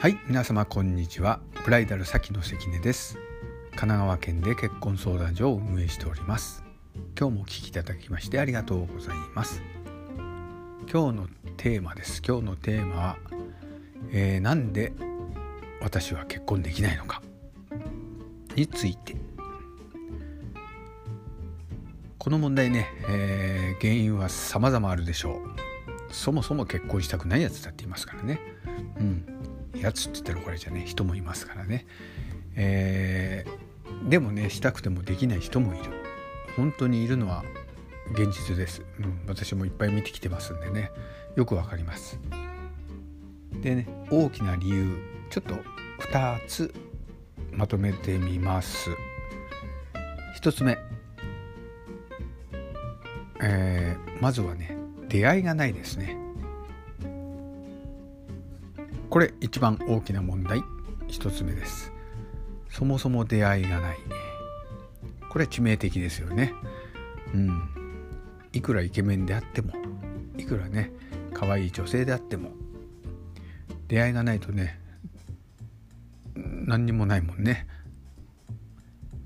はい皆様こんにちは。ブライダル先の関根です。神奈川県で結婚相談所を運営しております。今日もお聞きいただきましてありがとうございます。今日のテーマです。今日のテーマは、えー、なんで私は結婚できないのかについて。この問題ね、えー、原因は様々あるでしょう。そもそも結婚したくないやつだって言いますからね。うん。やつって言ったらこれじゃね人もいますからね。えー、でもねしたくてもできない人もいる。本当にいるのは現実です、うん、私もいっぱい見てきてますんでね。よくわかります。でね大きな理由ちょっと2つまとめてみます。1つ目、えー、まずはね出会いがないですね。これ一番大きな問題。1つ目です。そもそも出会いがないこれ致命的ですよね。うん。いくらイケメンであってもいくらね可愛い女性であっても出会いがないとね何にもないもんね。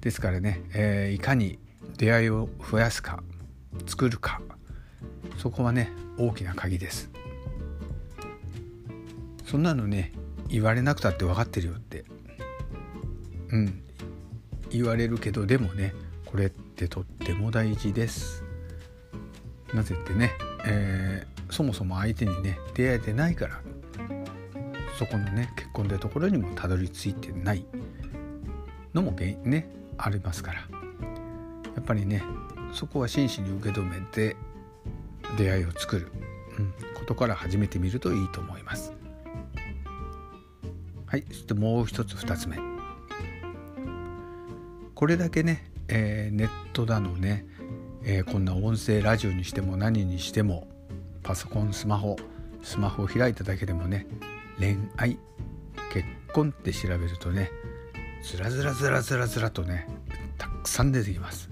ですからね、えー、いかに出会いを増やすか作るかそこはね大きな鍵です。そんなのね言われなくたって分かってるよって。うん。言われるけどでもねこれってとっても大事です。なぜってね、えー、そもそも相手にね出会えてないからそこのね結婚というところにもたどり着いてない。のも原因ねありますから。やっぱりねそこは真摯に受け止めて出会いを作る、うん、ことから始めてみるといいと思います。はい、そしてもう一つ二つ目。これだけね、えー、ネットだのね、えー、こんな音声ラジオにしても何にしてもパソコンスマホスマホを開いただけでもね恋愛結婚って調べるとねずらずらずらずらずらとねたくさん出てきます。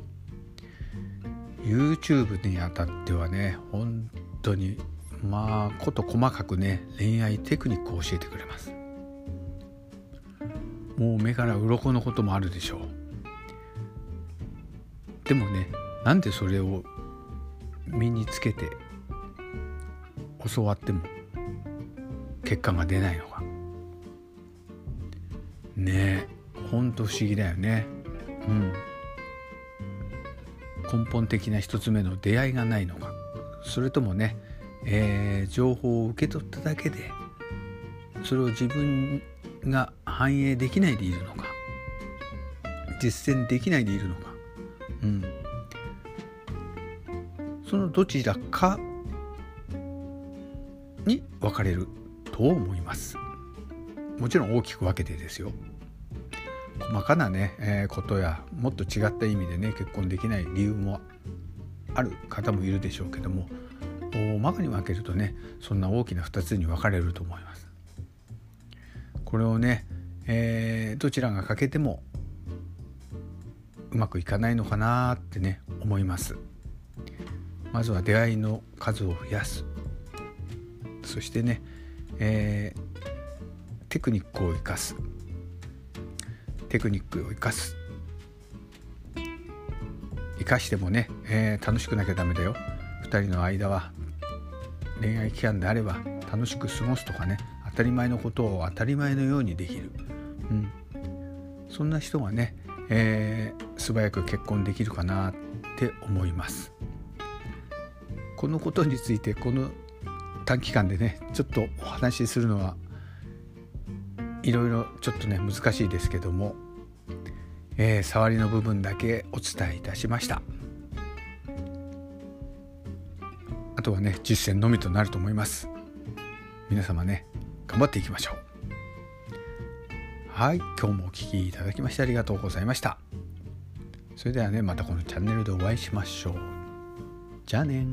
YouTube にあたってはね本当にまあこと細かくね恋愛テクニックを教えてくれます。もう目から鱗のこともあるでしょう。でもねなんでそれを身につけて教わっても結果が出ないのか。ねえほんと不思議だよね。うん。根本的な一つ目の出会いがないのか。それともね、えー、情報を受け取っただけでそれを自分が反映できないでいるのか？実践できないでいるのか、うん、そのどちらかに分かれると思います。もちろん大きく分けてですよ。細かなね、えー、ことやもっと違った意味でね結婚できない理由もある方もいるでしょうけども大まかに分けるとねそんな大きな2つに分かれると思います。これをね、えー、どちらが欠けてもうまくいかないのかなってね思います。まずは出会いの数を増やす。そしてね、えー、テクニックを生かす。テクニックを生かす。生かしてもね、えー、楽しくなきゃダメだよ。2人の間は恋愛期間であれば楽しく過ごすとかね当たり前のことを当たり前のようにできる、うん、そんな人がね、えー、素早く結婚できるかなって思います。このことについてこの短期間でねちょっとお話しするのはいろいろちょっとね難しいですけども、えー、触りの部分だけお伝えいたしました。あとはね実践のみとなると思います。皆様ね頑張っていきましょう。はい今日もお聴きいただきましてありがとうございました。それではねまたこのチャンネルでお会いしましょう。じゃあね